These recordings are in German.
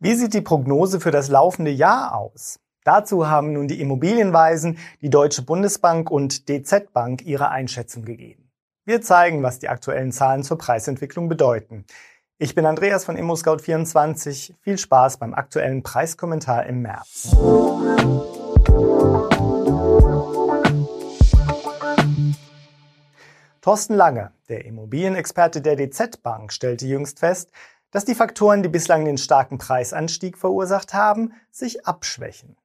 Wie sieht die Prognose für das laufende Jahr aus? Dazu haben nun die Immobilienweisen, die Deutsche Bundesbank und DZ Bank ihre Einschätzung gegeben. Wir zeigen, was die aktuellen Zahlen zur Preisentwicklung bedeuten. Ich bin Andreas von ImmoScout24. Viel Spaß beim aktuellen Preiskommentar im März. Thorsten Lange, der Immobilienexperte der DZ Bank, stellte jüngst fest, dass die Faktoren, die bislang den starken Preisanstieg verursacht haben, sich abschwächen.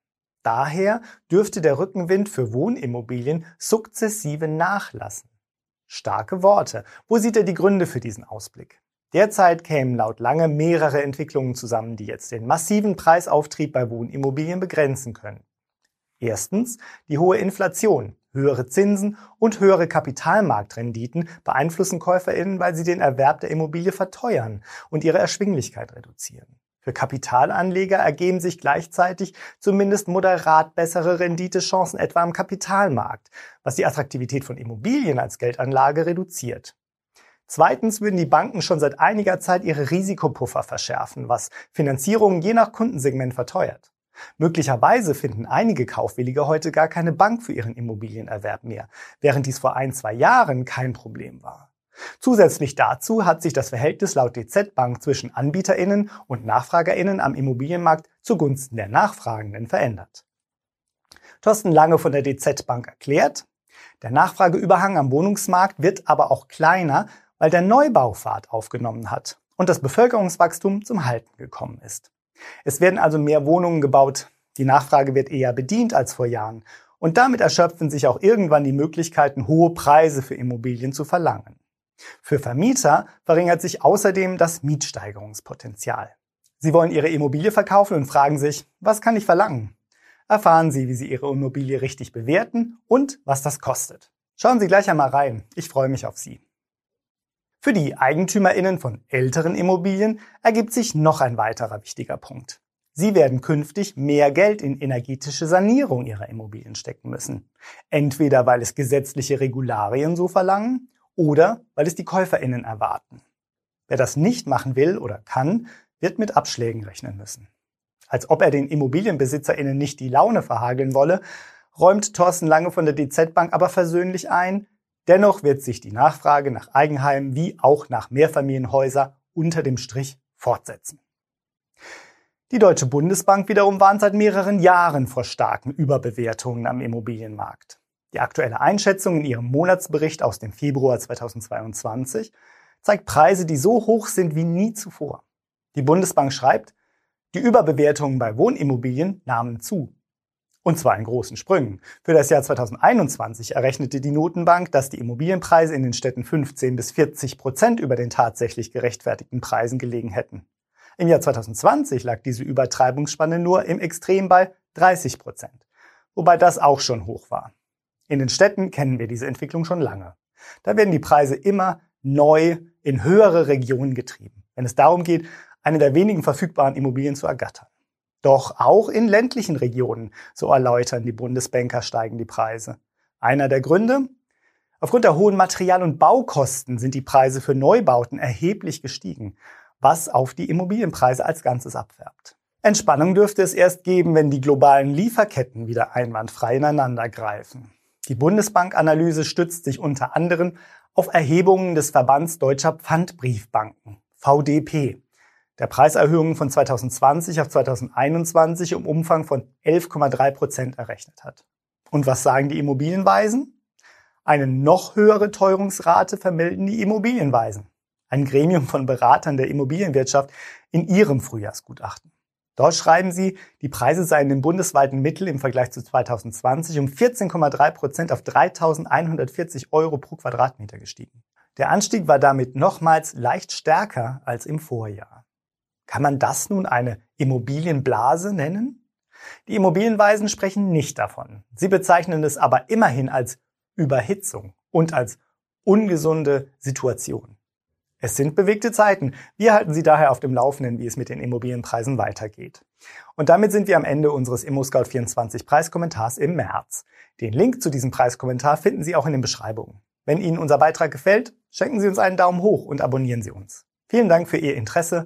Daher dürfte der Rückenwind für Wohnimmobilien sukzessive nachlassen. Starke Worte. Wo sieht er die Gründe für diesen Ausblick? Derzeit kämen laut Lange mehrere Entwicklungen zusammen, die jetzt den massiven Preisauftrieb bei Wohnimmobilien begrenzen können. Erstens die hohe Inflation, Höhere Zinsen und höhere Kapitalmarktrenditen beeinflussen KäuferInnen, weil sie den Erwerb der Immobilie verteuern und ihre Erschwinglichkeit reduzieren. Für Kapitalanleger ergeben sich gleichzeitig zumindest moderat bessere Renditechancen etwa am Kapitalmarkt, was die Attraktivität von Immobilien als Geldanlage reduziert. Zweitens würden die Banken schon seit einiger Zeit ihre Risikopuffer verschärfen, was Finanzierungen je nach Kundensegment verteuert. Möglicherweise finden einige Kaufwillige heute gar keine Bank für ihren Immobilienerwerb mehr, während dies vor ein, zwei Jahren kein Problem war. Zusätzlich dazu hat sich das Verhältnis laut DZ Bank zwischen Anbieterinnen und Nachfragerinnen am Immobilienmarkt zugunsten der Nachfragenden verändert. Thorsten Lange von der DZ Bank erklärt, der Nachfrageüberhang am Wohnungsmarkt wird aber auch kleiner, weil der Neubau Fahrt aufgenommen hat und das Bevölkerungswachstum zum Halten gekommen ist. Es werden also mehr Wohnungen gebaut. Die Nachfrage wird eher bedient als vor Jahren. Und damit erschöpfen sich auch irgendwann die Möglichkeiten, hohe Preise für Immobilien zu verlangen. Für Vermieter verringert sich außerdem das Mietsteigerungspotenzial. Sie wollen ihre Immobilie verkaufen und fragen sich, was kann ich verlangen? Erfahren Sie, wie Sie Ihre Immobilie richtig bewerten und was das kostet. Schauen Sie gleich einmal rein. Ich freue mich auf Sie. Für die EigentümerInnen von älteren Immobilien ergibt sich noch ein weiterer wichtiger Punkt. Sie werden künftig mehr Geld in energetische Sanierung ihrer Immobilien stecken müssen. Entweder weil es gesetzliche Regularien so verlangen oder weil es die KäuferInnen erwarten. Wer das nicht machen will oder kann, wird mit Abschlägen rechnen müssen. Als ob er den ImmobilienbesitzerInnen nicht die Laune verhageln wolle, räumt Thorsten Lange von der DZ Bank aber versöhnlich ein, Dennoch wird sich die Nachfrage nach Eigenheimen wie auch nach Mehrfamilienhäuser unter dem Strich fortsetzen. Die Deutsche Bundesbank wiederum warnt seit mehreren Jahren vor starken Überbewertungen am Immobilienmarkt. Die aktuelle Einschätzung in ihrem Monatsbericht aus dem Februar 2022 zeigt Preise, die so hoch sind wie nie zuvor. Die Bundesbank schreibt, die Überbewertungen bei Wohnimmobilien nahmen zu. Und zwar in großen Sprüngen. Für das Jahr 2021 errechnete die Notenbank, dass die Immobilienpreise in den Städten 15 bis 40 Prozent über den tatsächlich gerechtfertigten Preisen gelegen hätten. Im Jahr 2020 lag diese Übertreibungsspanne nur im Extrem bei 30 Prozent. Wobei das auch schon hoch war. In den Städten kennen wir diese Entwicklung schon lange. Da werden die Preise immer neu in höhere Regionen getrieben, wenn es darum geht, eine der wenigen verfügbaren Immobilien zu ergattern. Doch auch in ländlichen Regionen, so erläutern die Bundesbanker, steigen die Preise. Einer der Gründe? Aufgrund der hohen Material- und Baukosten sind die Preise für Neubauten erheblich gestiegen, was auf die Immobilienpreise als Ganzes abfärbt. Entspannung dürfte es erst geben, wenn die globalen Lieferketten wieder einwandfrei ineinander greifen. Die Bundesbankanalyse stützt sich unter anderem auf Erhebungen des Verbands Deutscher Pfandbriefbanken, VDP der Preiserhöhungen von 2020 auf 2021 im Umfang von 11,3 Prozent errechnet hat. Und was sagen die Immobilienweisen? Eine noch höhere Teuerungsrate vermelden die Immobilienweisen, ein Gremium von Beratern der Immobilienwirtschaft in ihrem Frühjahrsgutachten. Dort schreiben sie, die Preise seien im bundesweiten Mittel im Vergleich zu 2020 um 14,3 Prozent auf 3.140 Euro pro Quadratmeter gestiegen. Der Anstieg war damit nochmals leicht stärker als im Vorjahr. Kann man das nun eine Immobilienblase nennen? Die Immobilienweisen sprechen nicht davon. Sie bezeichnen es aber immerhin als Überhitzung und als ungesunde Situation. Es sind bewegte Zeiten. Wir halten Sie daher auf dem Laufenden, wie es mit den Immobilienpreisen weitergeht. Und damit sind wir am Ende unseres ImmoScout24 Preiskommentars im März. Den Link zu diesem Preiskommentar finden Sie auch in den Beschreibungen. Wenn Ihnen unser Beitrag gefällt, schenken Sie uns einen Daumen hoch und abonnieren Sie uns. Vielen Dank für Ihr Interesse